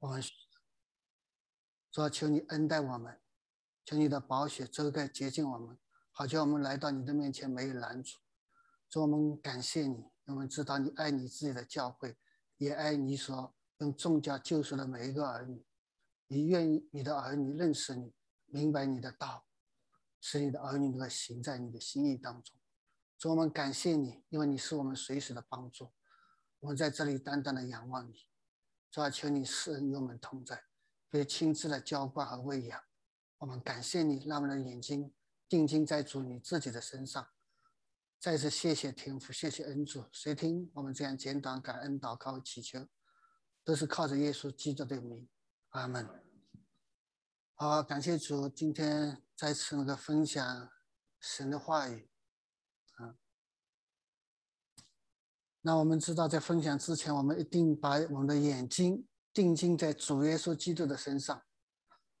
我们说求你恩待我们，求你的宝血遮盖洁净我们，好叫我们来到你的面前没有拦阻。主，我们感谢你，我们知道你爱你自己的教会，也爱你所用众家救赎的每一个儿女。你愿意你的儿女认识你，明白你的道，使你的儿女能够行在你的心意当中。主，我们感谢你，因为你是我们随时的帮助。我们在这里单单的仰望你，主啊，求你施恩与我们同在，被亲自的浇灌和喂养。我们感谢你，让我们的眼睛定睛在主你自己的身上。再次谢谢天父，谢谢恩主。谁听我们这样简短感恩祷告祈求，都是靠着耶稣基督的名。阿门。好，感谢主，今天再次那个分享神的话语。啊，那我们知道，在分享之前，我们一定把我们的眼睛定睛在主耶稣基督的身上。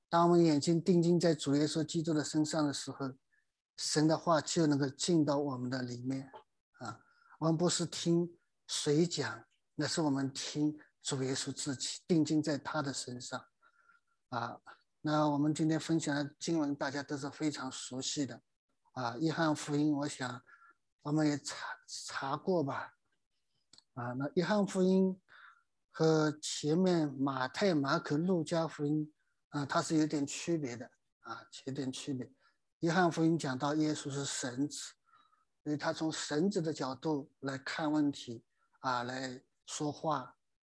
当我们眼睛定睛在主耶稣基督的身上的时候，神的话就能够进到我们的里面。啊，我们不是听谁讲，那是我们听。主耶稣自己定睛在他的身上，啊，那我们今天分享的经文大家都是非常熟悉的，啊，约翰福音，我想我们也查查过吧，啊，那约翰福音和前面马太、马可、路加福音，啊，它是有点区别的，啊，有点区别。约翰福音讲到耶稣是神子，所以他从神子的角度来看问题，啊，来说话。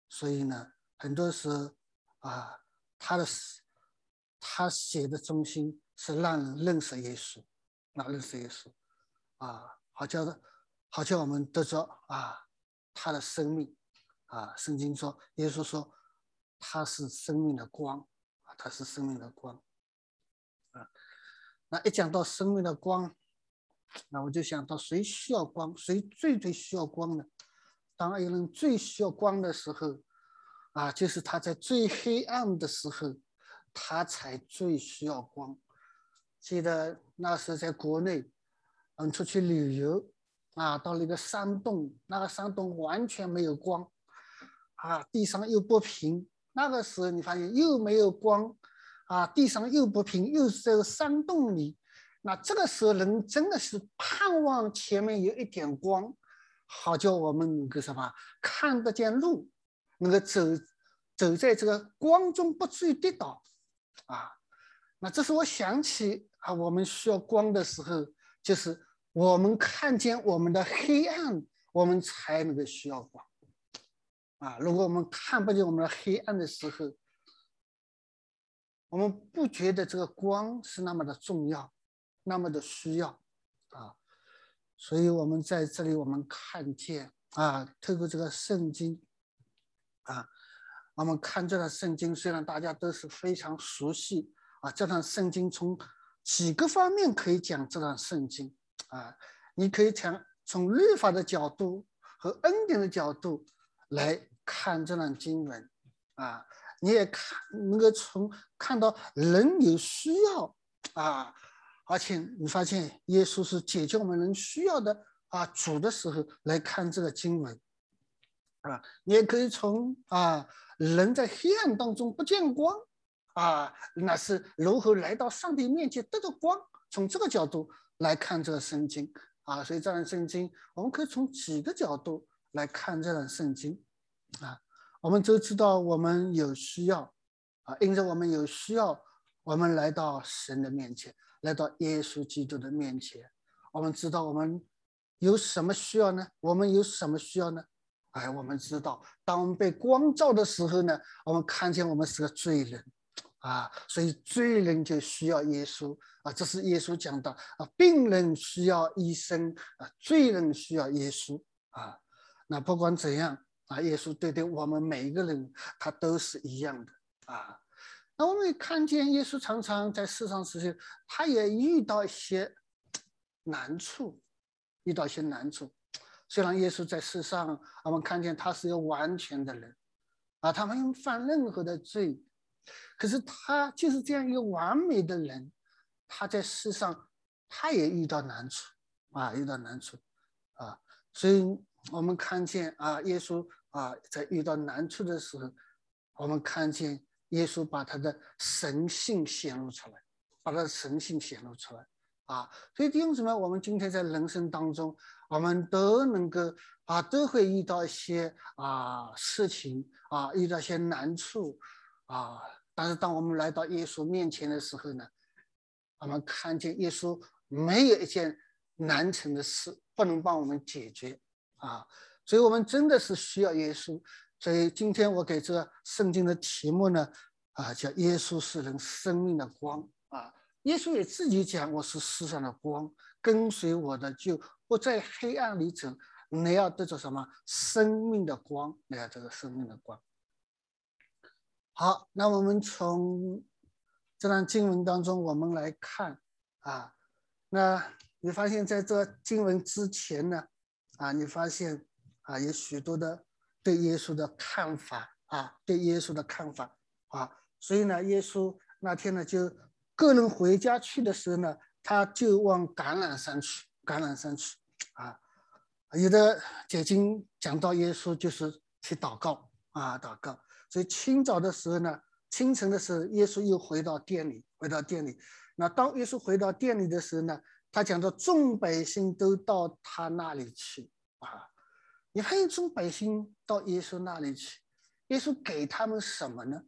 所以呢，很多时候啊，他的他写的中心是让人认识耶稣，那认识耶稣啊，好叫的，好叫我们得着啊，他的生命啊。圣经说，耶稣说他是生命的光啊，他是生命的光啊。那一讲到生命的光，那我就想到谁需要光，谁最最需要光呢？当一个人最需要光的时候，啊，就是他在最黑暗的时候，他才最需要光。记得那时在国内，嗯，出去旅游，啊，到了一个山洞，那个山洞完全没有光，啊，地上又不平。那个时候你发现又没有光，啊，地上又不平，又是在山洞里。那这个时候人真的是盼望前面有一点光。好叫我们能够什么看得见路，能够走走在这个光中不至于跌倒，啊，那这是我想起啊，我们需要光的时候，就是我们看见我们的黑暗，我们才能够需要光，啊，如果我们看不见我们的黑暗的时候，我们不觉得这个光是那么的重要，那么的需要，啊。所以，我们在这里，我们看见啊，透过这个圣经啊，我们看这段圣经，虽然大家都是非常熟悉啊，这段圣经从几个方面可以讲这段圣经啊，你可以从从律法的角度和恩典的角度来看这段经文啊，你也看能够从看到人有需要啊。而且你发现耶稣是解决我们人需要的啊主的时候来看这个经文，啊，你也可以从啊人在黑暗当中不见光，啊，那是如何来到上帝面前得到光，从这个角度来看这个圣经啊，所以这段圣经我们可以从几个角度来看这段圣经，啊，我们都知道我们有需要，啊，因着我们有需要，我们来到神的面前。来到耶稣基督的面前，我们知道我们有什么需要呢？我们有什么需要呢？哎，我们知道，当我们被光照的时候呢，我们看见我们是个罪人，啊，所以罪人就需要耶稣啊。这是耶稣讲的啊，病人需要医生啊，罪人需要耶稣啊。那不管怎样啊，耶稣对待我们每一个人，他都是一样的啊。那我们看见耶稣常常在世上时，他也遇到一些难处，遇到一些难处。虽然耶稣在世上，我们看见他是一个完全的人，啊，他没有犯任何的罪，可是他就是这样一个完美的人，他在世上他也遇到难处，啊，遇到难处，啊，所以我们看见啊，耶稣啊，在遇到难处的时候。我们看见耶稣把他的神性显露出来，把他的神性显露出来啊！所以弟兄姊妹，我们今天在人生当中，我们都能够啊，都会遇到一些啊事情啊，遇到一些难处啊。但是当我们来到耶稣面前的时候呢，我们看见耶稣没有一件难成的事不能帮我们解决啊！所以我们真的是需要耶稣。所以今天我给这个圣经的题目呢，啊，叫耶稣是人生命的光啊。耶稣也自己讲，我是世上的光，跟随我的就不在黑暗里走，你要得着什么生命的光？你要这个生命的光。好，那我们从这段经文当中，我们来看啊，那你发现在这经文之前呢，啊，你发现啊，有许多的。对耶稣的看法啊，对耶稣的看法啊，所以呢，耶稣那天呢，就个人回家去的时候呢，他就往橄榄山去，橄榄山去啊。有的解经讲到耶稣就是去祷告啊，祷告。所以清早的时候呢，清晨的时候，耶稣又回到店里，回到店里。那当耶稣回到店里的时候呢，他讲到众百姓都到他那里去啊。你看，众百姓到耶稣那里去，耶稣给他们什么呢？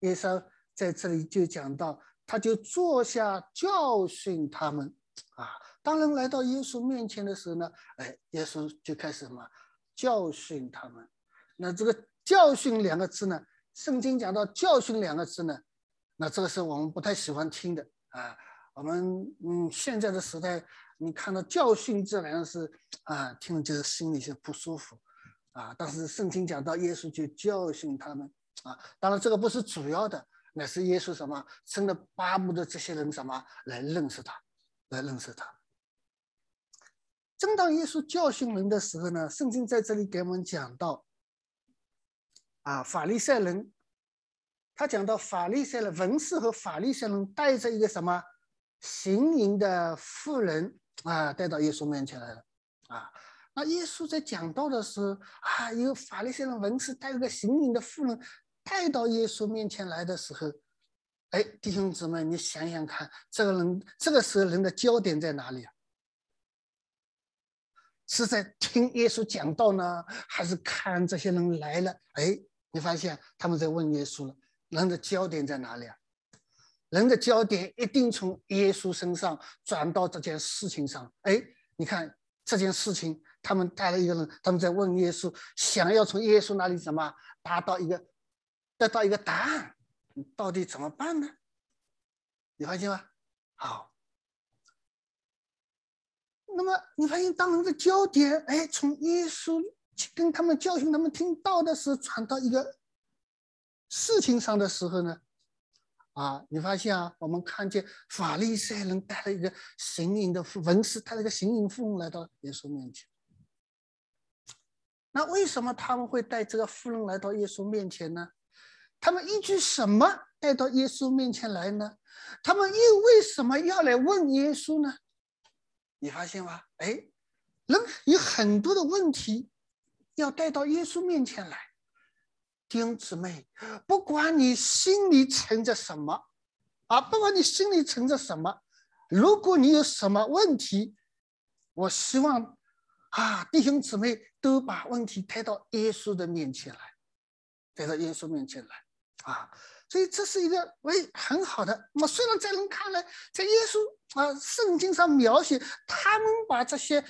耶稣在这里就讲到，他就坐下教训他们啊。当人来到耶稣面前的时候呢，哎，耶稣就开始什么教训他们。那这个“教训”两个字呢，圣经讲到“教训”两个字呢，那这个是我们不太喜欢听的啊。我们嗯，现在的时代。你看到教训这两个字啊，听了就是心里是不舒服啊。但是圣经讲到耶稣就教训他们啊，当然这个不是主要的，乃是耶稣什么真的巴不得这些人什么来认识他，来认识他。正当耶稣教训人的时候呢，圣经在这里给我们讲到啊，法利赛人，他讲到法利赛人文士和法利赛人带着一个什么行淫的妇人。啊，带到耶稣面前来了，啊，那耶稣在讲道的时候，啊，有法利赛人文士带着个行淫的妇人带到耶稣面前来的时候，哎，弟兄姊妹，你想想看，这个人这个时候人的焦点在哪里啊？是在听耶稣讲道呢，还是看这些人来了？哎，你发现他们在问耶稣了，人的焦点在哪里啊？人的焦点一定从耶稣身上转到这件事情上。哎，你看这件事情，他们带了一个人，他们在问耶稣，想要从耶稣那里什么达到一个得到一个答案，到底怎么办呢？你发现吗？好，那么你发现当人的焦点哎从耶稣跟他们教训他们听到的时候，传到一个事情上的时候呢？啊，你发现啊，我们看见法利赛人带了一个行淫的文士，带了一个行淫妇人来到耶稣面前。那为什么他们会带这个妇人来到耶稣面前呢？他们依据什么带到耶稣面前来呢？他们又为什么要来问耶稣呢？你发现吗？哎，人有很多的问题要带到耶稣面前来。弟兄姊妹，不管你心里存着什么，啊，不管你心里存着什么，如果你有什么问题，我希望啊，弟兄姊妹都把问题带到耶稣的面前来，带到耶稣面前来，啊，所以这是一个为很好的。那么虽然在人看来，在耶稣啊圣经上描写，他们把这些。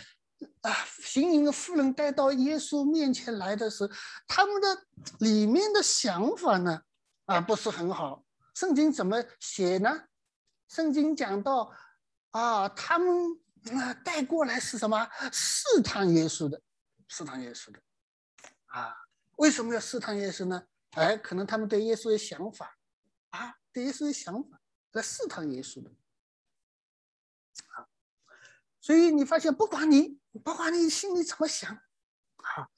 啊，行淫的妇人带到耶稣面前来的时候，他们的里面的想法呢，啊，不是很好。圣经怎么写呢？圣经讲到，啊，他们啊带过来是什么？试探耶稣的，试探耶稣的。啊，为什么要试探耶稣呢？哎，可能他们对耶稣有想法，啊，对耶稣有想法，来试探耶稣的。啊，所以你发现，不管你。不管你心里怎么想，啊，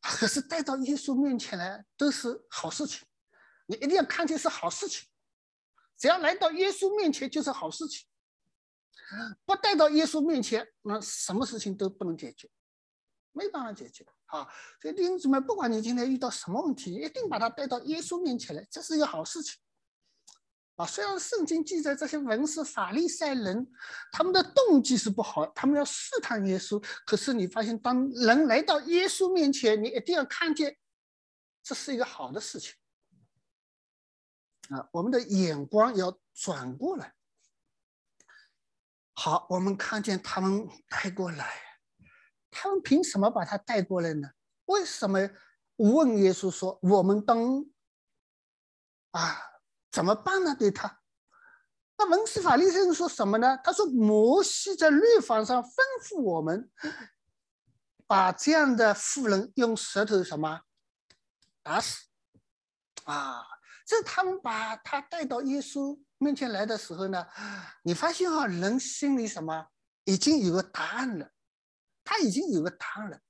可是带到耶稣面前来都是好事情，你一定要看见是好事情。只要来到耶稣面前就是好事情，不带到耶稣面前，那什么事情都不能解决，没办法解决。啊，所以弟兄姊妹，不管你今天遇到什么问题，一定把它带到耶稣面前来，这是一个好事情。啊，虽然圣经记载这些文士、法利赛人，他们的动机是不好，他们要试探耶稣。可是你发现，当人来到耶稣面前，你一定要看见，这是一个好的事情。啊，我们的眼光要转过来。好，我们看见他们带过来，他们凭什么把他带过来呢？为什么问耶稣说：“我们当啊，怎么办呢？”对他，那文斯法利赛人说什么呢？他说：“摩西在律法上吩咐我们，把这样的妇人用舌头什么打死。”啊，这他们把他带到耶稣。面前来的时候呢，你发现啊，人心里什么已经有个答案了，他已经有个答案了。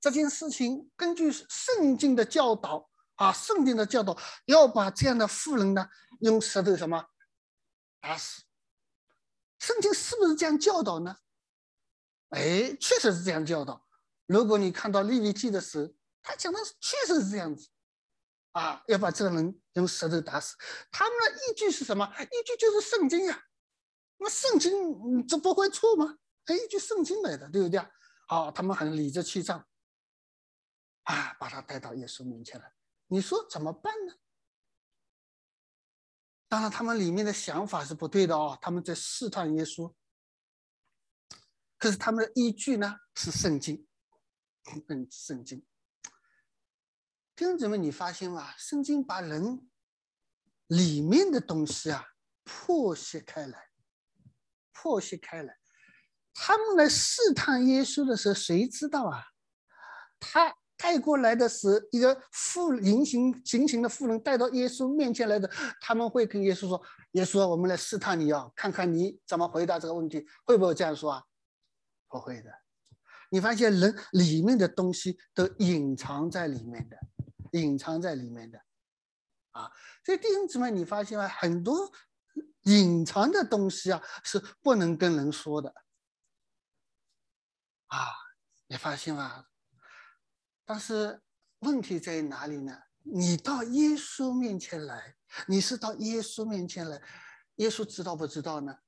这件事情根据圣经的教导啊，圣经的教导要把这样的妇人呢用石头什么打死。圣经是不是这样教导呢？哎，确实是这样教导。如果你看到利未记的时候，他讲的确实是这样子。啊，要把这个人用石头打死。他们的依据是什么？依据就是圣经呀。那圣经这不会错吗？哎依据圣经来的，对不对？好，他们很理直气壮，啊，把他带到耶稣面前来。你说怎么办呢？当然，他们里面的想法是不对的哦，他们在试探耶稣。可是他们的依据呢是圣经，嗯，圣经。弟兄姊妹，你发现吗？圣经把人里面的东西啊破析开来，破析开来。他们来试探耶稣的时候，谁知道啊？他带过来的是一个妇人行行刑的妇人带到耶稣面前来的，他们会跟耶稣说：“耶稣，我们来试探你啊，看看你怎么回答这个问题，会不会这样说啊？”不会的。你发现人里面的东西都隐藏在里面的。隐藏在里面的，啊，所以弟兄姊妹，你发现吗？很多隐藏的东西啊，是不能跟人说的，啊，你发现吗？但是问题在哪里呢？你到耶稣面前来，你是到耶稣面前来，耶稣知道不知道呢？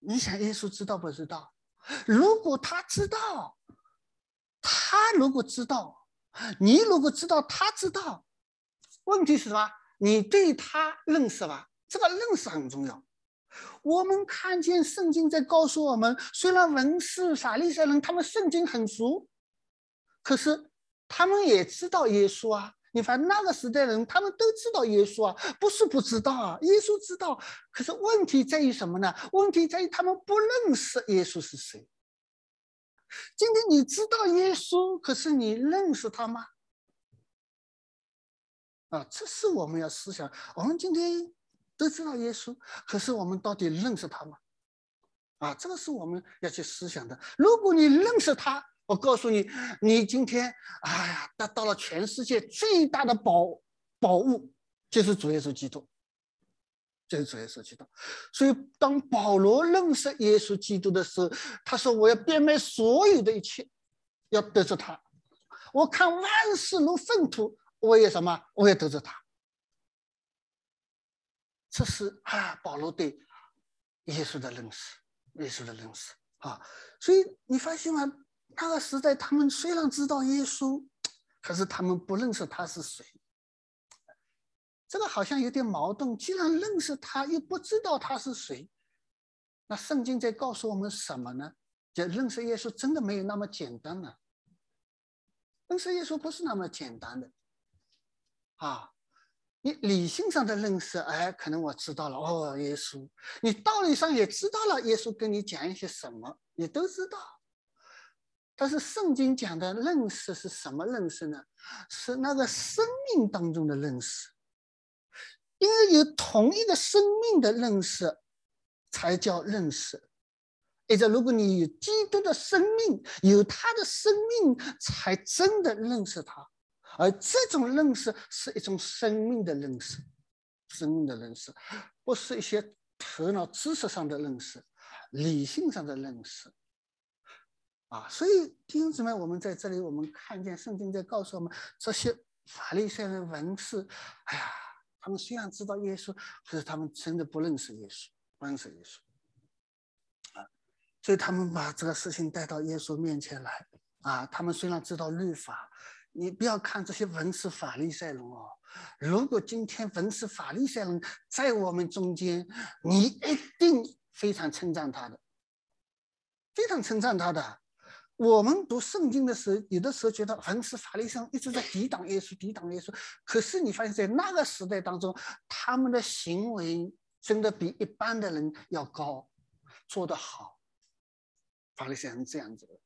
你想耶稣知道不知道？如果他知道，他如果知道，你如果知道，他知道，问题是什么？你对他认识吧？这个认识很重要。我们看见圣经在告诉我们，虽然文士、法利赛人他们圣经很熟，可是他们也知道耶稣啊。你发现那个时代人，他们都知道耶稣啊，不是不知道啊，耶稣知道。可是问题在于什么呢？问题在于他们不认识耶稣是谁。今天你知道耶稣，可是你认识他吗？啊，这是我们要思想。我们今天都知道耶稣，可是我们到底认识他吗？啊，这个是我们要去思想的。如果你认识他，我告诉你，你今天，哎呀，得到了全世界最大的宝宝物，就是主耶稣基督。这主耶稣基督，所以当保罗认识耶稣基督的时候，他说：“我要变卖所有的一切，要得着他。我看万事如粪土，我也什么？我也得着他。”这是啊，保罗对耶稣的认识，耶稣的认识啊。所以你发现吗？那个时代，他们虽然知道耶稣，可是他们不认识他是谁。这个好像有点矛盾。既然认识他，又不知道他是谁，那圣经在告诉我们什么呢？就认识耶稣真的没有那么简单了。认识耶稣不是那么简单的啊！你理性上的认识，哎，可能我知道了哦，耶稣。你道理上也知道了，耶稣跟你讲一些什么，你都知道。但是圣经讲的认识是什么认识呢？是那个生命当中的认识。因为有同一个生命的认识，才叫认识。也就如果你有基督的生命，有他的生命，才真的认识他。而这种认识是一种生命的认识，生命的认识，不是一些头脑知识上的认识。理性上的认识。啊，所以弟兄姊妹，我们在这里，我们看见圣经在告诉我们，这些法利赛人文士，哎呀，他们虽然知道耶稣，可是他们真的不认识耶稣，不认识耶稣。啊，所以他们把这个事情带到耶稣面前来。啊，他们虽然知道律法，你不要看这些文士法利赛人哦。如果今天文士法利赛人在我们中间，你一定非常称赞他的，非常称赞他的。我们读圣经的时候，有的时候觉得文士法利赛人一直在抵挡耶稣，抵挡耶稣。可是你发现，在那个时代当中，他们的行为真的比一般的人要高，做得好。法利赛人这样子的，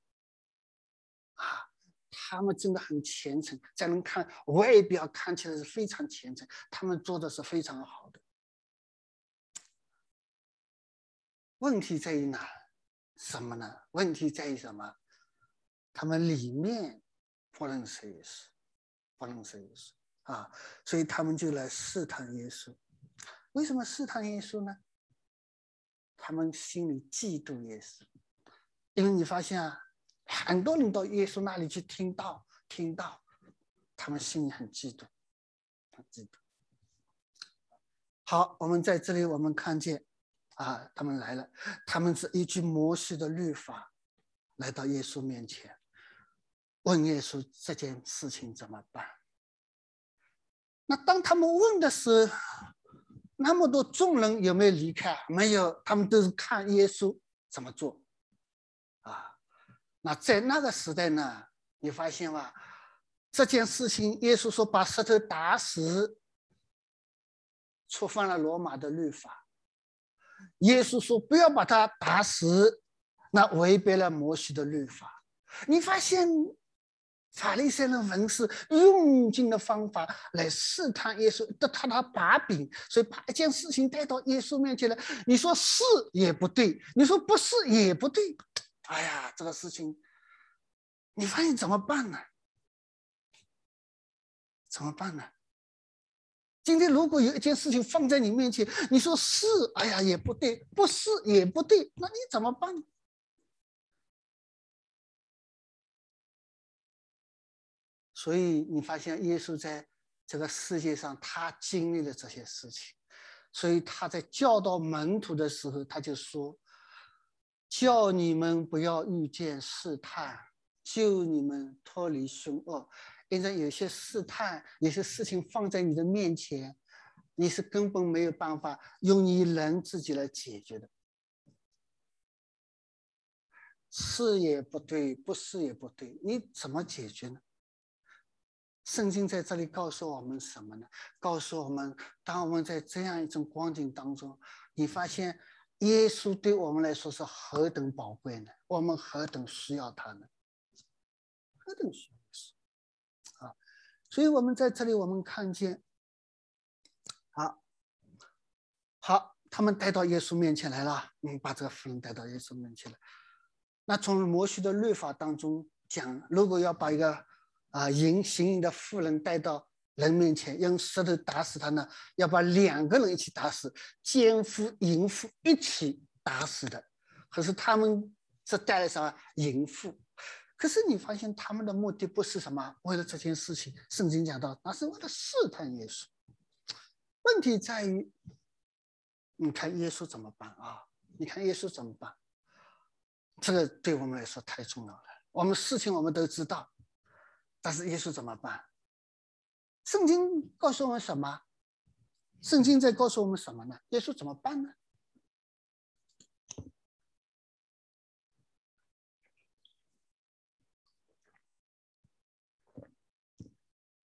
他们真的很虔诚，在人看外表看起来是非常虔诚，他们做的是非常好的。问题在于哪？什么呢？问题在于什么？他们里面不认识耶稣，不认识耶稣啊，所以他们就来试探耶稣。为什么试探耶稣呢？他们心里嫉妒耶稣，因为你发现啊，很多人到耶稣那里去听到，听到，他们心里很嫉妒，很嫉妒。好，我们在这里我们看见啊，他们来了，他们是依据摩西的律法来到耶稣面前。问耶稣这件事情怎么办？那当他们问的时候，那么多众人有没有离开？没有，他们都是看耶稣怎么做。那在那个时代呢？你发现吗？这件事情，耶稣说把石头打死，触犯了罗马的律法。耶稣说不要把他打死，那违背了摩西的律法。你发现？法利赛人文士用尽的方法来试探耶稣，得他的把柄，所以把一件事情带到耶稣面前来。你说是也不对，你说不是也不对。哎呀，这个事情，你发现怎么办呢？怎么办呢？今天如果有一件事情放在你面前，你说是，哎呀也不对，不是也不对，那你怎么办？所以你发现耶稣在这个世界上，他经历了这些事情，所以他在教导门徒的时候，他就说：“叫你们不要遇见试探，救你们脱离凶恶。因为有些试探，有些事情放在你的面前，你是根本没有办法用你人自己来解决的。是也不对，不是也不对，你怎么解决呢？”圣经在这里告诉我们什么呢？告诉我们，当我们在这样一种光景当中，你发现耶稣对我们来说是何等宝贵呢？我们何等需要他呢？何等需要是啊！所以，我们在这里，我们看见，好，好，他们带到耶稣面前来了。嗯，把这个妇人带到耶稣面前来。那从摩西的律法当中讲，如果要把一个啊，淫行淫的妇人带到人面前，用石头打死他呢？要把两个人一起打死，奸夫淫妇一起打死的。可是他们是带来什么淫妇？可是你发现他们的目的不是什么？为了这件事情，圣经讲到，那是为了试探耶稣。问题在于，你看耶稣怎么办啊？你看耶稣怎么办？这个对我们来说太重要了。我们事情我们都知道。但是耶稣怎么办？圣经告诉我们什么？圣经在告诉我们什么呢？耶稣怎么办呢？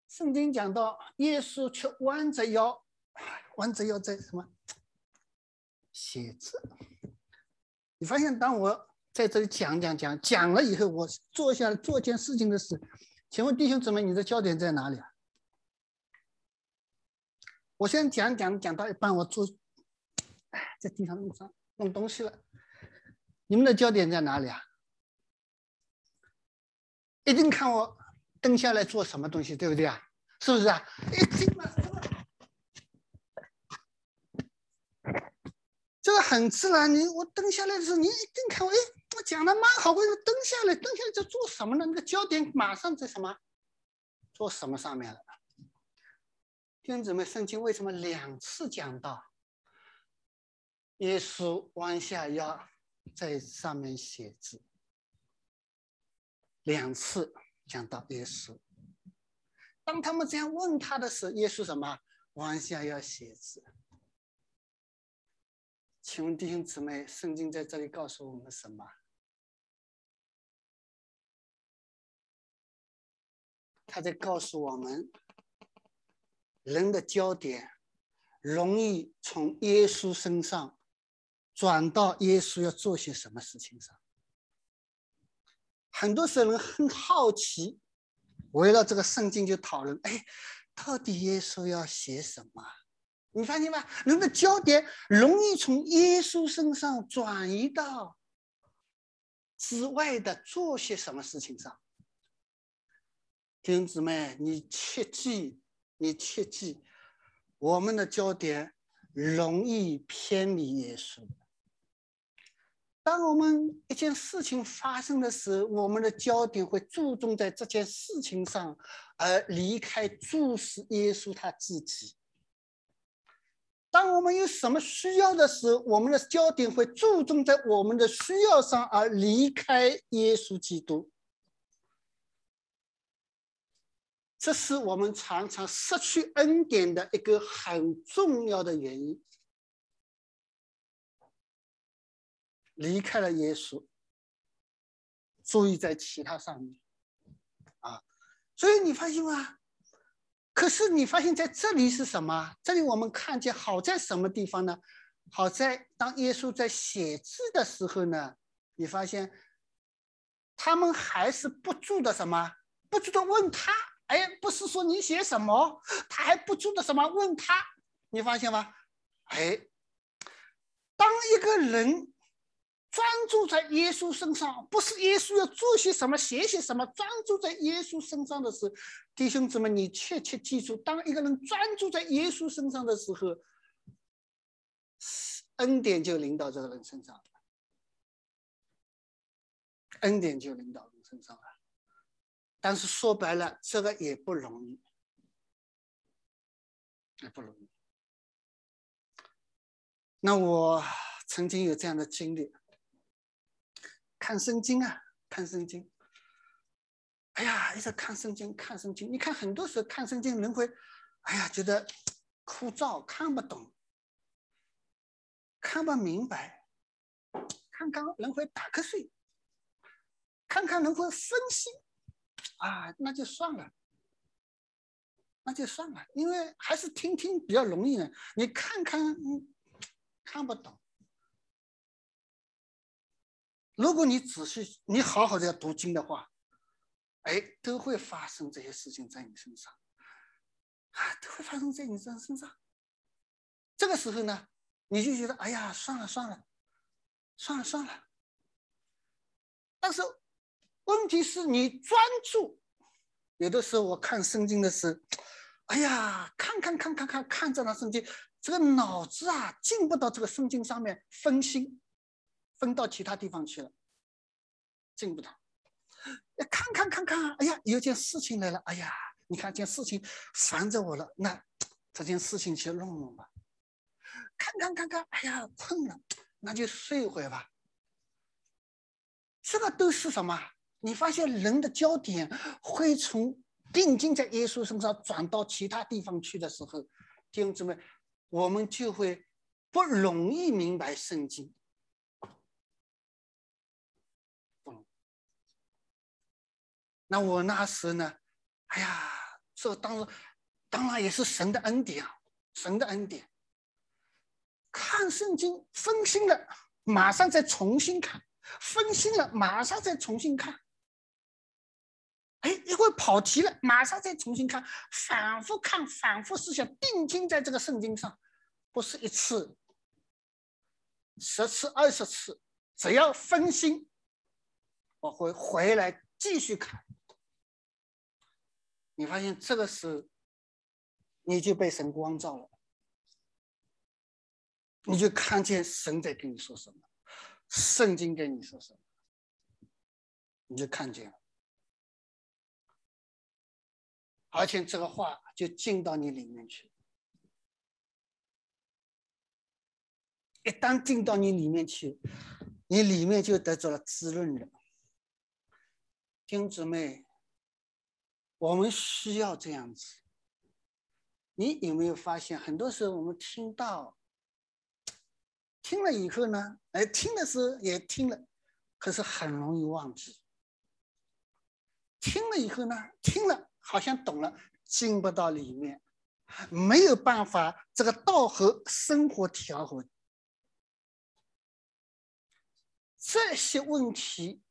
圣经讲到，耶稣却弯着腰，弯着腰在什么？写字。你发现，当我在这里讲讲讲讲了以后，我坐下来做件事情的时候。请问弟兄姊妹，你的焦点在哪里啊？我先讲讲讲到一半，我坐 在地上弄上弄东西了。你们的焦点在哪里啊？一定看我蹲下来做什么东西，对不对啊？是不是啊？一定嘛，这个很自然。你我蹲下来的时候，你一定看我，哎，我讲的蛮好，我蹲下来？蹲下来在做什么呢？那个焦点马上在什么？做什么上面了？弟兄姊妹，圣经为什么两次讲到耶稣弯下腰在上面写字？两次讲到耶稣。当他们这样问他的时候，耶稣什么？弯下腰写字。请问弟兄姊妹，圣经在这里告诉我们什么？他在告诉我们，人的焦点容易从耶稣身上转到耶稣要做些什么事情上。很多时候人很好奇，围绕这个圣经就讨论：哎，到底耶稣要写什么？你发现吗？人的焦点容易从耶稣身上转移到之外的做些什么事情上。弟兄姊妹，你切记，你切记，我们的焦点容易偏离耶稣。当我们一件事情发生的时候，我们的焦点会注重在这件事情上，而离开注视耶稣他自己。当我们有什么需要的时候，我们的焦点会注重在我们的需要上，而离开耶稣基督。这是我们常常失去恩典的一个很重要的原因。离开了耶稣，注意在其他上面，啊，所以你发现吗？可是你发现在这里是什么？这里我们看见好在什么地方呢？好在当耶稣在写字的时候呢，你发现他们还是不住的什么？不住的问他，哎，不是说你写什么，他还不住的什么问他？你发现吗？哎，当一个人。专注在耶稣身上，不是耶稣要做些什么、写些什么。专注在耶稣身上的时候，弟兄姊妹，你切切记住：当一个人专注在耶稣身上的时候，恩典就临到这个人身上了。恩典就临到人身上了。但是说白了，这个也不容易，也不容易。那我曾经有这样的经历。看圣经啊，看圣经。哎呀，一直看圣经，看圣经。你看，很多时候看圣经，人会，哎呀，觉得枯燥，看不懂，看不明白。看看人会打瞌睡，看看人会分心，啊，那就算了，那就算了，因为还是听听比较容易呢。你看看，看不懂。如果你仔细、你好好的要读经的话，哎，都会发生这些事情在你身上，啊，都会发生在你这身上。这个时候呢，你就觉得，哎呀，算了算了，算了算了。但是问题是你专注，有的时候我看圣经的时候，哎呀，看看看看看看着那圣经，这个脑子啊进不到这个圣经上面，分心。分到其他地方去了，进不到。看看看看，哎呀，有件事情来了，哎呀，你看件事情烦着我了，那这件事情去弄弄吧。看看看看，哎呀，困了，那就睡一会吧。这个都是什么？你发现人的焦点会从定睛在耶稣身上转到其他地方去的时候，弟兄姊妹，我们就会不容易明白圣经。那我那时呢？哎呀，这当然，当然也是神的恩典啊，神的恩典。看圣经分心了，马上再重新看；分心了，马上再重新看。哎，一会跑题了，马上再重新看，反复看，反复思想，定睛在这个圣经上，不是一次、十次、二十次，只要分心，我会回来继续看。你发现这个是，你就被神光照了。你就看见神在跟你说什么，圣经跟你说什么，你就看见了，而且这个话就进到你里面去。一旦进到你里面去，你里面就得着了滋润了。弟兄姊妹，我们需要这样子。你有没有发现，很多时候我们听到，听了以后呢，哎，听的时候也听了，可是很容易忘记。听了以后呢，听了好像懂了，进不到里面，没有办法这个道和生活调和。这些问题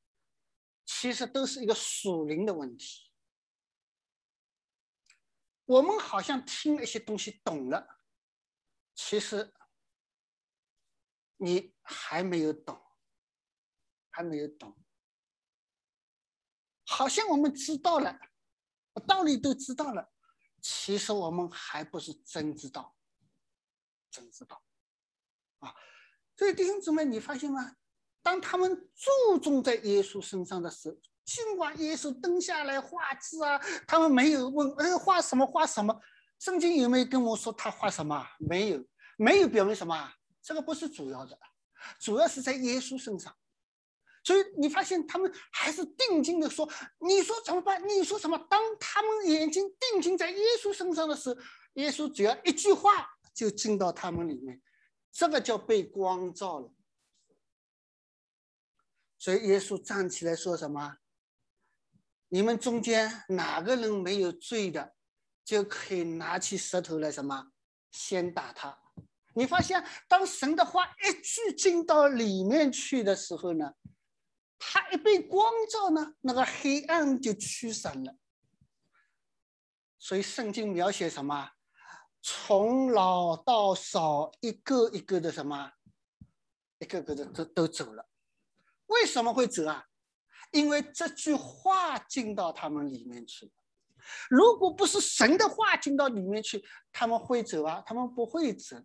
其实都是一个属灵的问题。我们好像听了一些东西懂了，其实你还没有懂，还没有懂。好像我们知道了，道理都知道了，其实我们还不是真知道，真知道啊！所以弟兄姊妹，你发现吗？当他们注重在耶稣身上的时候，尽管耶稣登下来画字啊，他们没有问，哎，画什么画什么？圣经有没有跟我说他画什么？没有，没有表明什么？这个不是主要的，主要是在耶稣身上。所以你发现他们还是定睛的说：“你说怎么办？你说什么？”当他们眼睛定睛在耶稣身上的时候，耶稣只要一句话就进到他们里面，这个叫被光照了。所以耶稣站起来说什么？你们中间哪个人没有罪的，就可以拿起石头来什么，先打他。你发现，当神的话一句进到里面去的时候呢，他一被光照呢，那个黑暗就驱散了。所以圣经描写什么？从老到少，一个一个的什么，一个个的都都走了。为什么会走啊？因为这句话进到他们里面去了。如果不是神的话进到里面去，他们会走啊？他们不会走。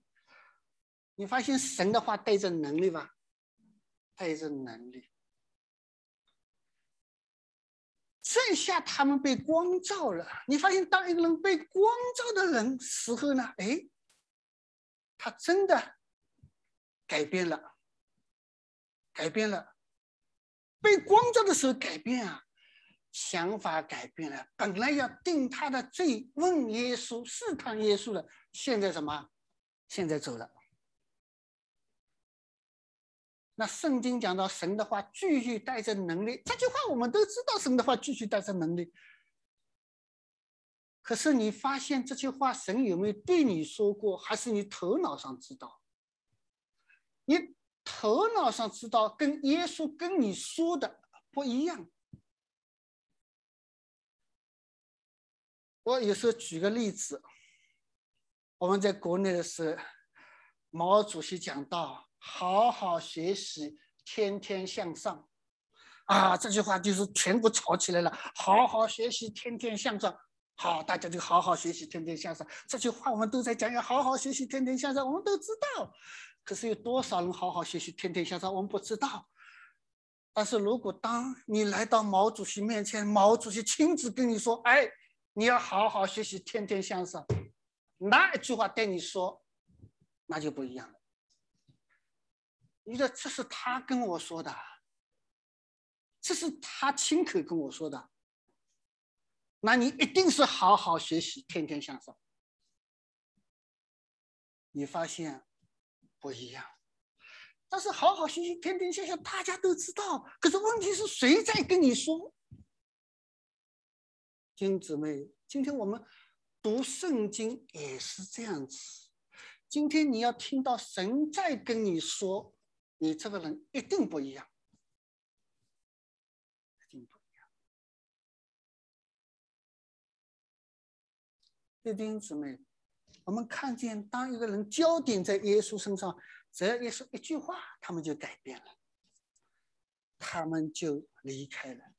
你发现神的话带着能力吧？带着能力。这下他们被光照了。你发现，当一个人被光照的人时候呢？哎，他真的改变了，改变了。被光照的时候改变啊，想法改变了。本来要定他的罪，问耶稣试探耶稣的，现在什么？现在走了。那圣经讲到神的话句句带着能力，这句话我们都知道，神的话句句带着能力。可是你发现这句话神有没有对你说过？还是你头脑上知道？你？头脑上知道跟耶稣跟你说的不一样。我有时候举个例子，我们在国内的时候，毛主席讲到“好好学习，天天向上”，啊，这句话就是全国吵起来了。好好学习，天天向上。好，大家就好好学习，天天向上。这句话我们都在讲，要好好学习，天天向上。我们都知道。可是有多少人好好学习，天天向上？我们不知道。但是如果当你来到毛主席面前，毛主席亲自跟你说：“哎，你要好好学习，天天向上。”那一句话对你说，那就不一样了。你说这是他跟我说的，这是他亲口跟我说的，那你一定是好好学习，天天向上。你发现？不一样，但是好好学习，天天向上，大家都知道。可是问题是谁在跟你说？金姊妹，今天我们读圣经也是这样子。今天你要听到神在跟你说，你这个人一定不一样，一定不一样。弟兄姊妹。我们看见，当一个人焦点在耶稣身上，只要耶稣一句话，他们就改变了，他们就离开了，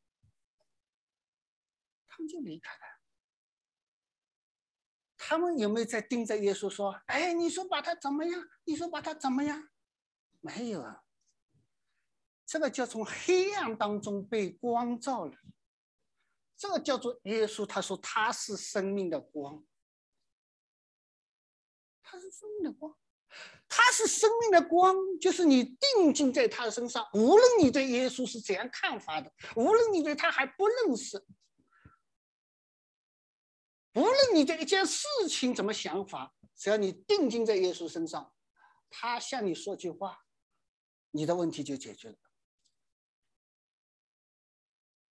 他们就离开了，他们有没有在盯着耶稣说：“哎，你说把他怎么样？你说把他怎么样？”没有啊。这个叫从黑暗当中被光照了。这个叫做耶稣，他说他是生命的光，他是生命的光，他是生命的光，就是你定睛在他的身上，无论你对耶稣是怎样看法的，无论你对他还不认识，无论你对一件事情怎么想法，只要你定睛在耶稣身上，他向你说句话，你的问题就解决了。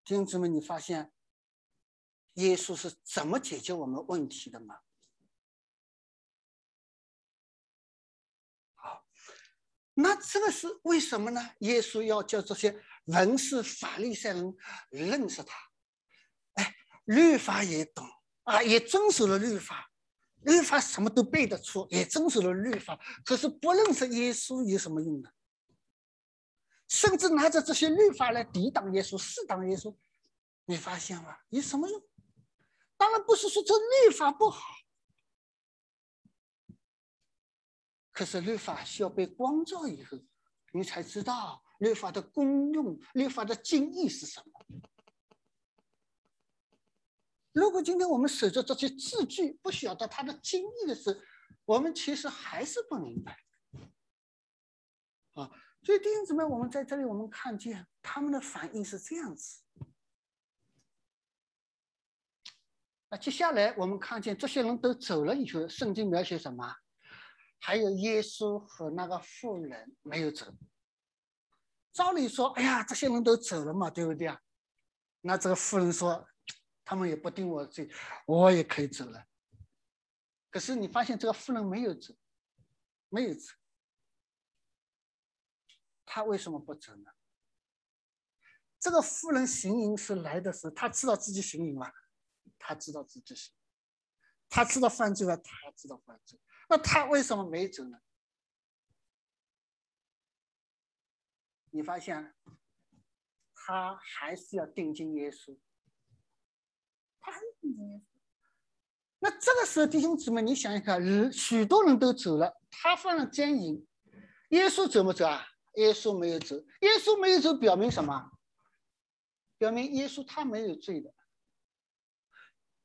弟兄姊妹，你发现？耶稣是怎么解决我们问题的吗？好，那这个是为什么呢？耶稣要叫这些文士、法利赛人认识他，哎，律法也懂啊，也遵守了律法，律法什么都背得出，也遵守了律法，可是不认识耶稣有什么用呢？甚至拿着这些律法来抵挡耶稣、试挡耶稣，你发现吗？有什么用？当然不是说这律法不好，可是律法需要被光照以后，你才知道律法的功用、律法的精义是什么。如果今天我们守着这些字句，不晓得它的精义的时候，我们其实还是不明白。啊，所以弟兄姊妹，我们在这里，我们看见他们的反应是这样子。那接下来我们看见这些人都走了以后，圣经描写什么？还有耶稣和那个妇人没有走。照理说，哎呀，这些人都走了嘛，对不对啊？那这个妇人说，他们也不定我罪，我也可以走了。可是你发现这个妇人没有走，没有走。他为什么不走呢？这个妇人行淫是来的时候，他知道自己行淫了。他知道自己行，他知道犯罪了，他知道犯罪，那他为什么没走呢？你发现，他还是要定睛耶稣，他还是定睛耶稣。那这个时候，弟兄姊妹，你想一想，人许多人都走了，他犯了奸淫，耶稣走不走啊？耶稣没有走，耶稣没有走，表明什么？表明耶稣他没有罪的。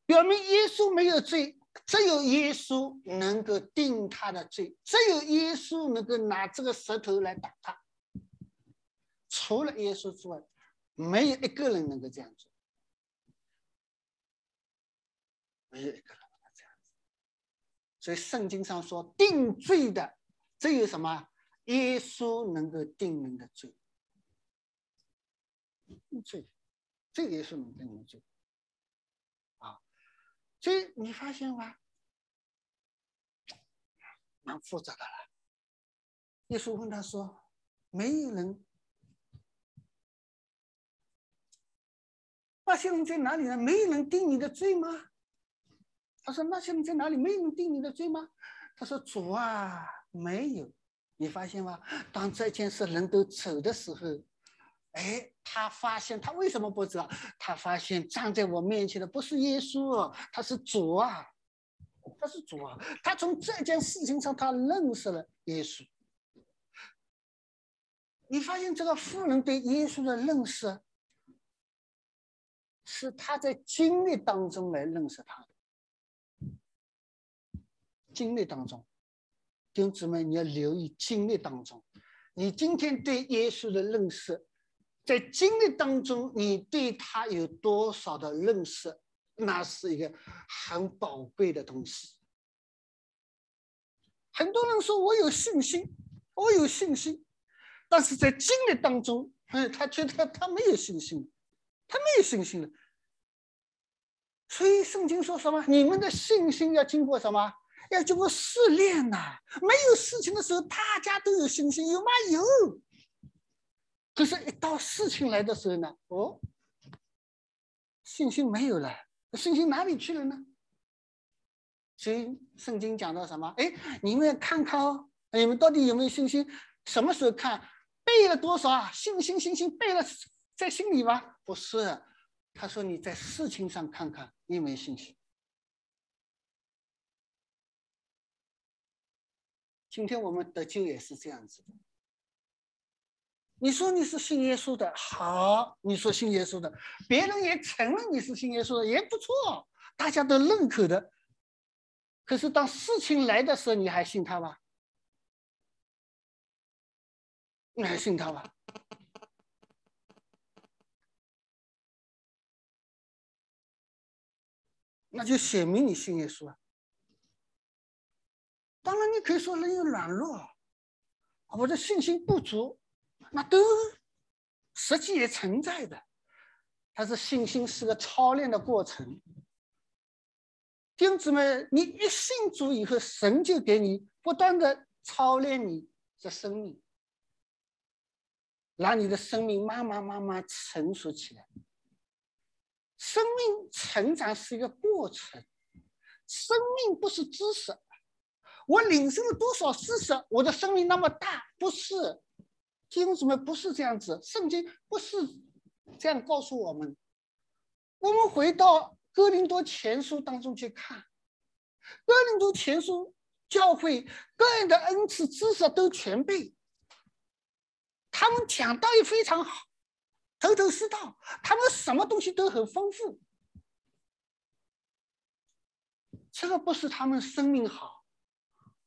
表明耶稣没有罪，只有耶稣能够定他的罪，只有耶稣能够拿这个石头来打他。除了耶稣之外，没有一个人能够这样做，没有一个人能够这样子。所以圣经上说，定罪的只有什么？耶稣能够定人的罪，定罪，这个耶稣能定的罪。啊所以你发现吗？蛮复杂的了。耶稣问他说：“没有人，那些人在哪里呢？没有人定你的罪吗？”他说：“那些人在哪里？没有人定你的罪吗？”他说：“主啊，没有。”你发现吗？当这件事人都走的时候。哎，他发现他为什么不走？他发现站在我面前的不是耶稣，他是主啊，他是主啊。他从这件事情上，他认识了耶稣。你发现这个富人对耶稣的认识，是他在经历当中来认识他的。经历当中，弟兄姊妹，你要留意经历当中，你今天对耶稣的认识。在经历当中，你对他有多少的认识，那是一个很宝贵的东西。很多人说我有信心，我有信心，但是在经历当中，嗯，他觉得他没有信心，他没有信心了。所以圣经说什么？你们的信心要经过什么？要经过试炼呐。没有事情的时候，大家都有信心，有吗？有。可是，一到事情来的时候呢？哦，信心没有了，信心哪里去了呢？所以圣经讲到什么？哎，你们要看看哦，你们到底有没有信心？什么时候看？背了多少啊？信心，信心背了在心里吗？不是，他说你在事情上看看，你有没有信心？今天我们得救也是这样子的。你说你是信耶稣的，好，你说信耶稣的，别人也承认你是信耶稣的，也不错，大家都认可的。可是当事情来的时候，你还信他吗？你还信他吗？那就显明你信耶稣啊。当然，你可以说人有软弱，我的信心不足，那都实际也存在的。但是信心是个操练的过程。弟兄姊妹，你一信主以后，神就给你不断的操练你的生命。让你的生命慢慢慢慢成熟起来。生命成长是一个过程，生命不是知识。我领受了多少知识，我的生命那么大？不是，弟兄姊妹，不是这样子。圣经不是这样告诉我们。我们回到哥林多前书当中去看，哥林多前书教会个人的恩赐、知识都全备。他们讲道也非常好，头头是道。他们什么东西都很丰富。这个不是他们生命好。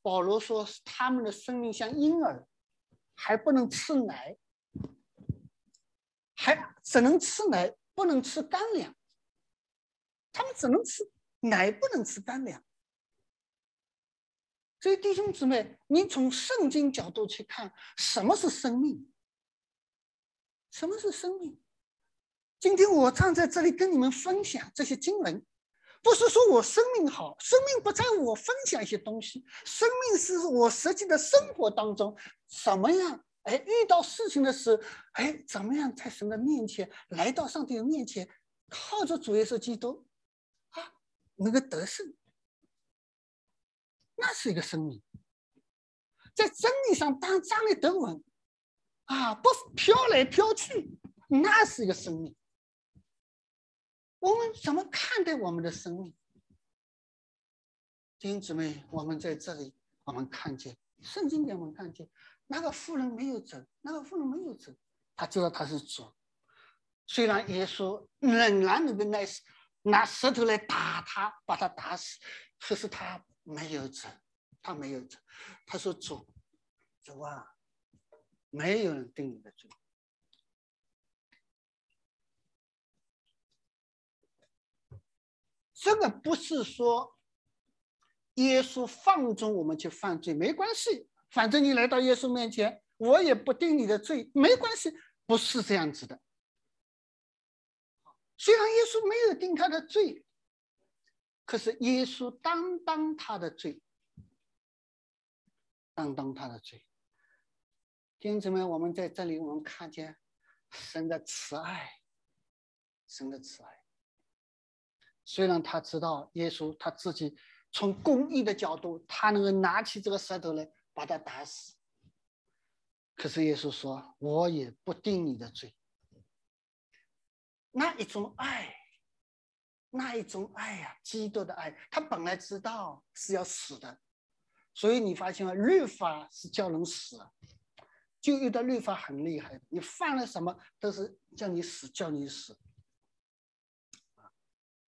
保罗说他们的生命像婴儿，还不能吃奶，还只能吃奶，不能吃干粮。他们只能吃奶，不能吃干粮。所以弟兄姊妹，你从圣经角度去看，什么是生命？什么是生命？今天我站在这里跟你们分享这些经文，不是说我生命好，生命不在我分享一些东西，生命是我实际的生活当中怎么样？哎，遇到事情的时候，哎，怎么样在神的面前，来到上帝的面前，靠着主耶稣基督啊，能够得胜，那是一个生命，在真理上当站立得稳。啊，不飘来飘去，那是一个生命。我们怎么看待我们的生命？弟兄姊妹，我们在这里，我们看见圣经给我们看见，那个妇人没有走，那个妇人没有走，他知道他是主。虽然耶稣仍然能够拿拿石头来打他，把他打死，可是他没有走，他没有走。他说：“主，主啊。”没有人定你的罪，这个不是说耶稣放纵我们去犯罪，没关系，反正你来到耶稣面前，我也不定你的罪，没关系，不是这样子的。虽然耶稣没有定他的罪，可是耶稣担当他的罪，担当他的罪。弟兄姊妹，我们在这里，我们看见神的慈爱，神的慈爱。虽然他知道耶稣他自己从公义的角度，他能够拿起这个石头来把他打死，可是耶稣说：“我也不定你的罪。”那一种爱，那一种爱呀，基督的爱，他本来知道是要死的，所以你发现了律法是叫人死。就遇到律法很厉害，你犯了什么都是叫你死，叫你死。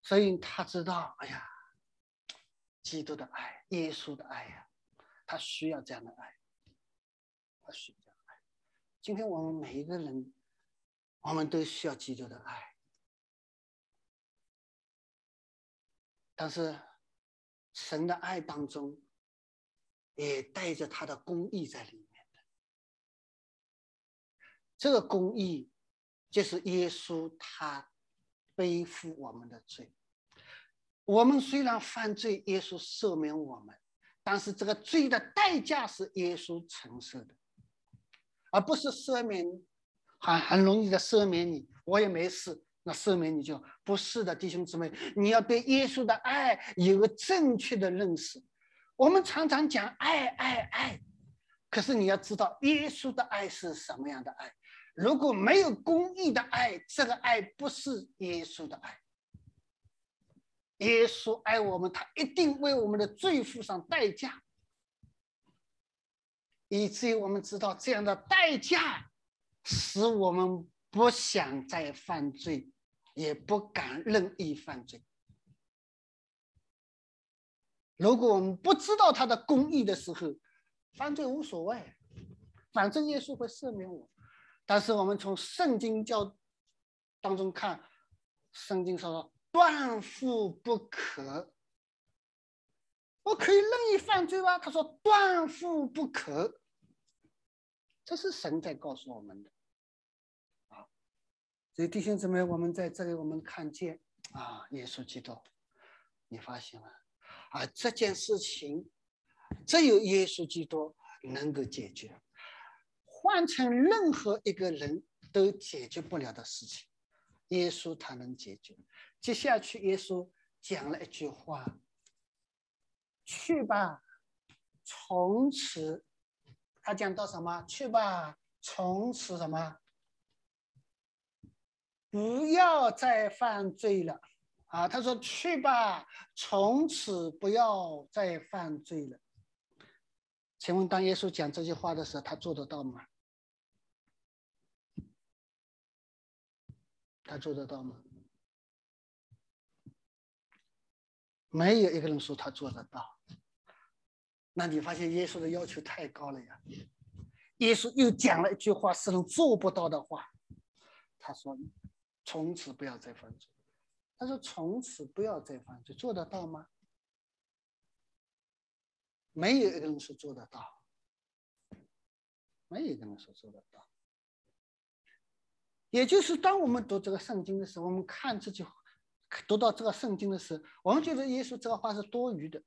所以他知道，哎呀，基督的爱，耶稣的爱呀，他需要这样的爱，他需要这样爱。今天我们每一个人，我们都需要基督的爱，但是神的爱当中，也带着他的公义在里面的。这个公义，就是耶稣他背负我们的罪。我们虽然犯罪，耶稣赦免我们，但是这个罪的代价是耶稣承受的，而不是赦免，很很容易的赦免你，我也没事，那赦免你就不是的，弟兄姊妹，你要对耶稣的爱有个正确的认识。我们常常讲爱爱爱，可是你要知道耶稣的爱是什么样的爱。如果没有公义的爱，这个爱不是耶稣的爱。耶稣爱我们，他一定为我们的罪付上代价。以至于我们知道这样的代价，使我们不想再犯罪，也不敢任意犯罪。如果我们不知道他的公义的时候，犯罪无所谓，反正耶稣会赦免我。但是我们从圣经教当中看，圣经说断父不可，我可以任意犯罪吗？他说断父不可，这是神在告诉我们的啊。所以弟兄姊妹，我们在这里我们看见啊，耶稣基督，你发现了。啊，这件事情只有耶稣基督能够解决，换成任何一个人都解决不了的事情，耶稣他能解决。接下去，耶稣讲了一句话：“去吧，从此。”他讲到什么？去吧，从此什么？不要再犯罪了。啊，他说：“去吧，从此不要再犯罪了。”请问，当耶稣讲这句话的时候，他做得到吗？他做得到吗？没有一个人说他做得到。那你发现耶稣的要求太高了呀？耶稣又讲了一句话，是人做不到的话。他说：“从此不要再犯罪。”他说：“从此不要再犯罪，做得到吗？没有一个人说做得到，没有一个人说做得到。也就是当我们读这个圣经的时候，我们看这句话，读到这个圣经的时候，我们觉得耶稣这个话是多余的，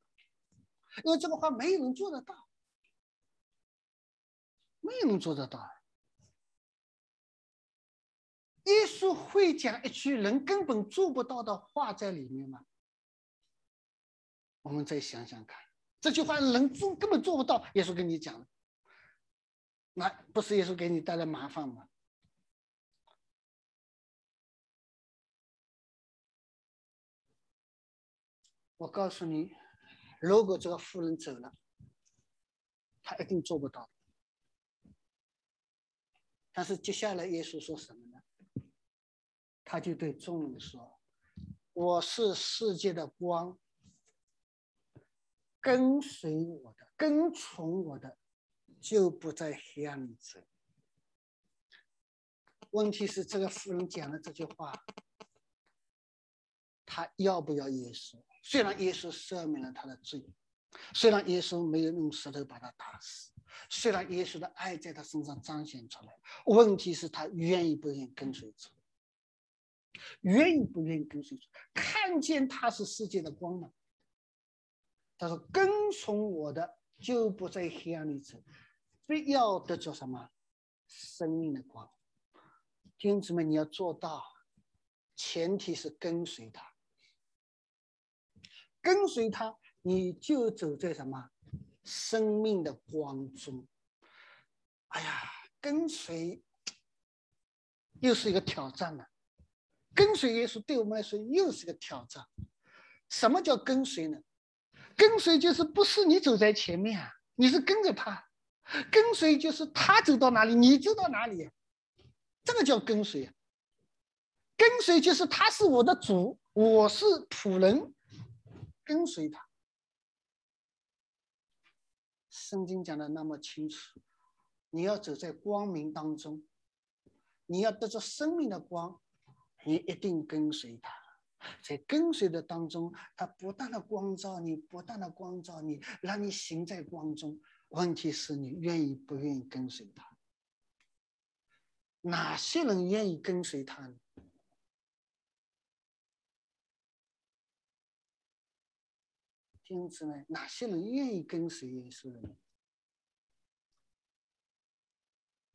因为这个话没有人做得到，没有人做得到。”耶稣会讲一句人根本做不到的话在里面吗？我们再想想看，这句话人做根本做不到。耶稣跟你讲，那不是耶稣给你带来麻烦吗？我告诉你，如果这个妇人走了，他一定做不到。但是接下来耶稣说什么呢？他就对众人说：“我是世界的光，跟随我的、跟从我的，就不在黑暗里走。”问题是，这个妇人讲了这句话，他要不要耶稣？虽然耶稣赦免了他的罪，虽然耶稣没有用石头把他打死，虽然耶稣的爱在他身上彰显出来，问题是，他愿意不愿意跟随主？愿意不愿意跟随主？看见他是世界的光呢？他说：“跟从我的，就不在黑暗里走，必要得着什么？生命的光。”弟兄姊妹，你要做到，前提是跟随他。跟随他，你就走在什么生命的光中。哎呀，跟随又是一个挑战了。跟随耶稣对我们来说又是个挑战。什么叫跟随呢？跟随就是不是你走在前面啊，你是跟着他。跟随就是他走到哪里你就到哪里，这个叫跟随。跟随就是他是我的主，我是仆人，跟随他。圣经讲的那么清楚，你要走在光明当中，你要得着生命的光。你一定跟随他，在跟随的当中，他不断的光照你，不断的光照你，让你行在光中。问题是你愿意不愿意跟随他？哪些人愿意跟随他呢？听姊妹，哪些人愿意跟随耶稣呢？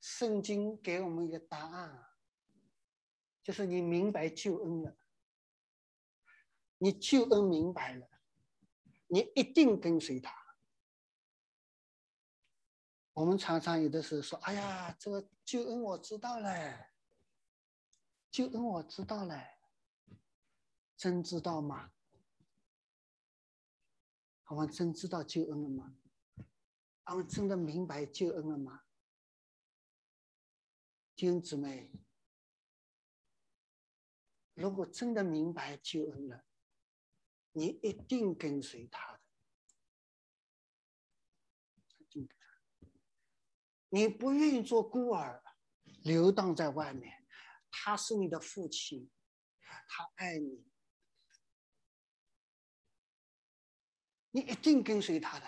圣经给我们一个答案。就是你明白救恩了，你救恩明白了，你一定跟随他。我们常常有的时候说：“哎呀，这个救恩我知道了，救恩我知道了，真知道吗？我们真知道救恩了吗？”他们真的明白救恩了吗？弟兄姊妹，如果真的明白救恩了，你一定跟随他的。你不愿意做孤儿，流荡在外面，他是你的父亲，他爱你，你一定跟随他的。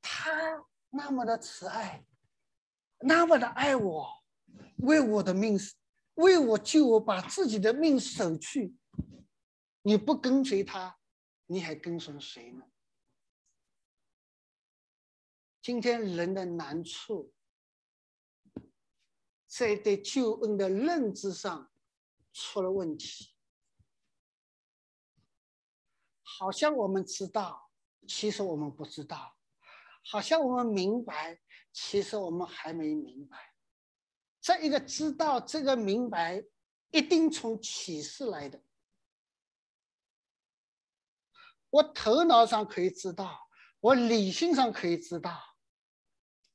他那么的慈爱，那么的爱我，为我的命，为我救我，把自己的命舍去。你不跟随他，你还跟随谁呢？今天人的难处，在对救恩的认知上出了问题。好像我们知道，其实我们不知道；好像我们明白，其实我们还没明白。这一个知道，这个明白，一定从启示来的。我头脑上可以知道，我理性上可以知道。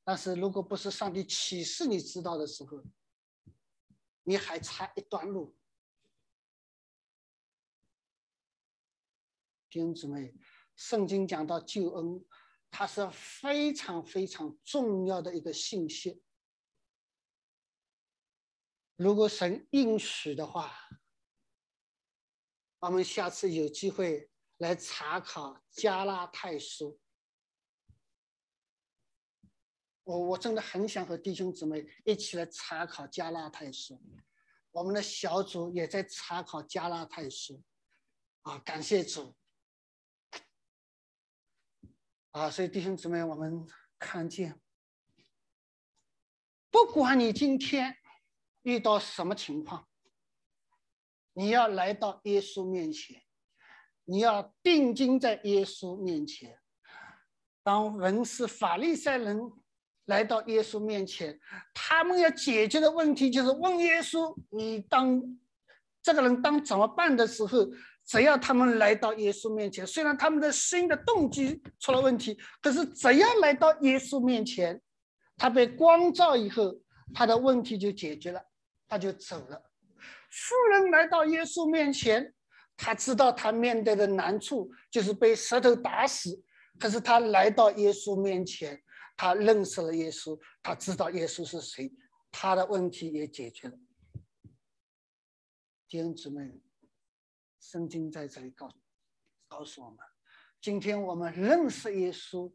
但是，如果不是上帝启示你知道的时候，你还差一段路。弟兄姊妹，圣经讲到救恩，它是非常非常重要的一个信息。如果神应许的话，我们下次有机会来查考加拉太书。我我真的很想和弟兄姊妹一起来查考加拉太书，我们的小组也在查考加拉太书，啊，感谢主，啊，所以弟兄姊妹，我们看见，不管你今天遇到什么情况，你要来到耶稣面前，你要定睛在耶稣面前，当文士法利赛人。来到耶稣面前，他们要解决的问题就是问耶稣：“你当这个人当怎么办？”的时候，只要他们来到耶稣面前，虽然他们的心的动机出了问题，可是只要来到耶稣面前，他被光照以后，他的问题就解决了，他就走了。富人来到耶稣面前，他知道他面对的难处就是被石头打死，可是他来到耶稣面前。他认识了耶稣，他知道耶稣是谁，他的问题也解决了。弟兄姊妹，圣经在这里告诉告诉我们：今天我们认识耶稣，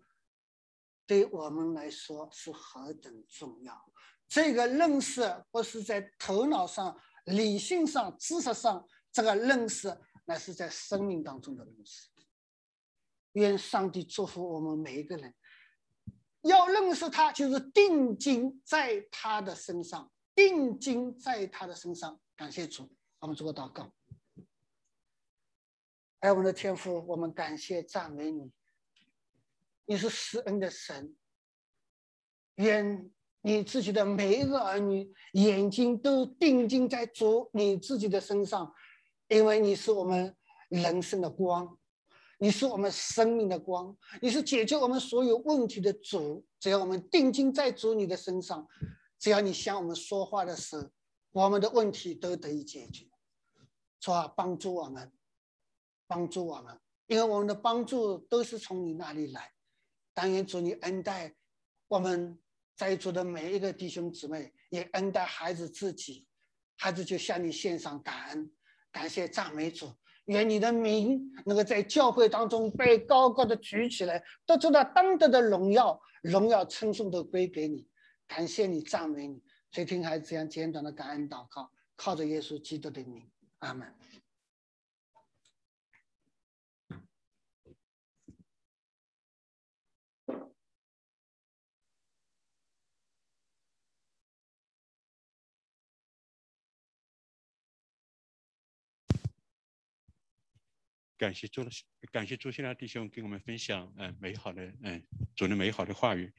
对我们来说是何等重要。这个认识不是在头脑上、理性上、知识上，这个认识乃是在生命当中的认识。愿上帝祝福我们每一个人。要认识他，就是定睛在他的身上，定睛在他的身上。感谢主，我们做个祷告。爱我们的天父，我们感谢赞美你，你是施恩的神。愿你自己的每一个儿女眼睛都定睛在主你自己的身上，因为你是我们人生的光。你是我们生命的光，你是解决我们所有问题的主。只要我们定睛在主你的身上，只要你向我们说话的时候，我们的问题都得以解决。主啊，帮助我们，帮助我们，因为我们的帮助都是从你那里来。但愿主你恩待我们在座的每一个弟兄姊妹，也恩待孩子自己，孩子就向你献上感恩，感谢赞美主。愿你的名能够在教会当中被高高的举起来，得出了当得的荣耀，荣耀称颂都归给你。感谢你，赞美你。所以听孩子这样简短的感恩祷告，靠着耶稣基督的名，阿门。感谢朱老师，感谢朱先生弟兄给我们分享，嗯，美好的，嗯，主的美好的话语。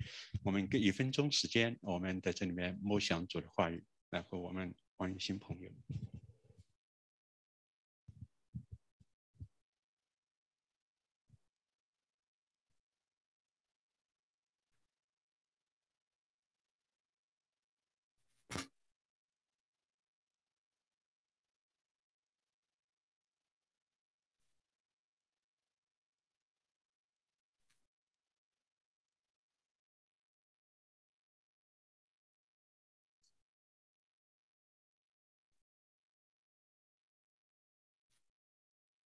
我们给一分钟时间，我们在这里面默想主的话语，然后我们欢迎新朋友。